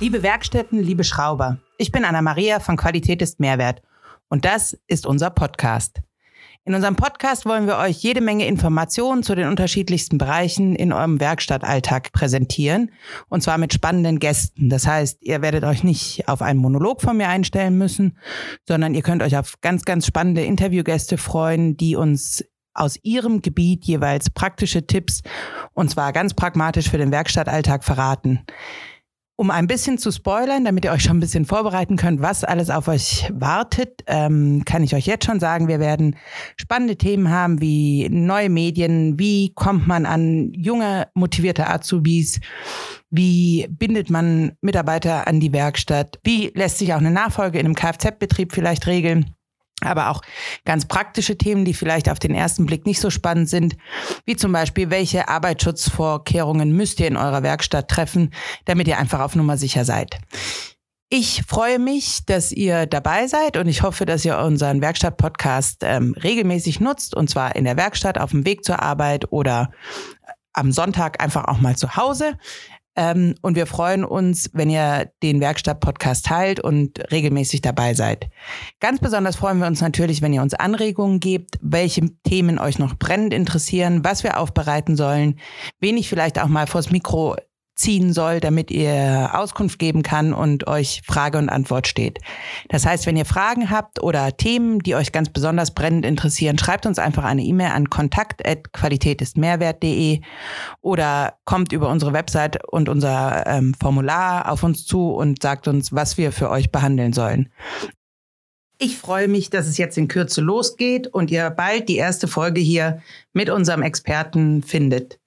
Liebe Werkstätten, liebe Schrauber, ich bin Anna-Maria von Qualität ist Mehrwert und das ist unser Podcast. In unserem Podcast wollen wir euch jede Menge Informationen zu den unterschiedlichsten Bereichen in eurem Werkstattalltag präsentieren und zwar mit spannenden Gästen. Das heißt, ihr werdet euch nicht auf einen Monolog von mir einstellen müssen, sondern ihr könnt euch auf ganz, ganz spannende Interviewgäste freuen, die uns aus ihrem Gebiet jeweils praktische Tipps und zwar ganz pragmatisch für den Werkstattalltag verraten. Um ein bisschen zu spoilern, damit ihr euch schon ein bisschen vorbereiten könnt, was alles auf euch wartet, ähm, kann ich euch jetzt schon sagen, wir werden spannende Themen haben wie neue Medien, wie kommt man an junge, motivierte Azubis, wie bindet man Mitarbeiter an die Werkstatt, wie lässt sich auch eine Nachfolge in einem Kfz-Betrieb vielleicht regeln aber auch ganz praktische Themen, die vielleicht auf den ersten Blick nicht so spannend sind, wie zum Beispiel, welche Arbeitsschutzvorkehrungen müsst ihr in eurer Werkstatt treffen, damit ihr einfach auf Nummer sicher seid. Ich freue mich, dass ihr dabei seid und ich hoffe, dass ihr unseren Werkstatt-Podcast ähm, regelmäßig nutzt und zwar in der Werkstatt, auf dem Weg zur Arbeit oder am Sonntag einfach auch mal zu Hause. Ähm, und wir freuen uns, wenn ihr den Werkstatt-Podcast teilt und regelmäßig dabei seid. Ganz besonders freuen wir uns natürlich, wenn ihr uns Anregungen gebt, welche Themen euch noch brennend interessieren, was wir aufbereiten sollen, wen ich vielleicht auch mal vors Mikro ziehen soll, damit ihr Auskunft geben kann und euch Frage und Antwort steht. Das heißt, wenn ihr Fragen habt oder Themen, die euch ganz besonders brennend interessieren, schreibt uns einfach eine E-Mail an kontakt.qualitätistmehrwert.de oder kommt über unsere Website und unser ähm, Formular auf uns zu und sagt uns, was wir für euch behandeln sollen. Ich freue mich, dass es jetzt in Kürze losgeht und ihr bald die erste Folge hier mit unserem Experten findet.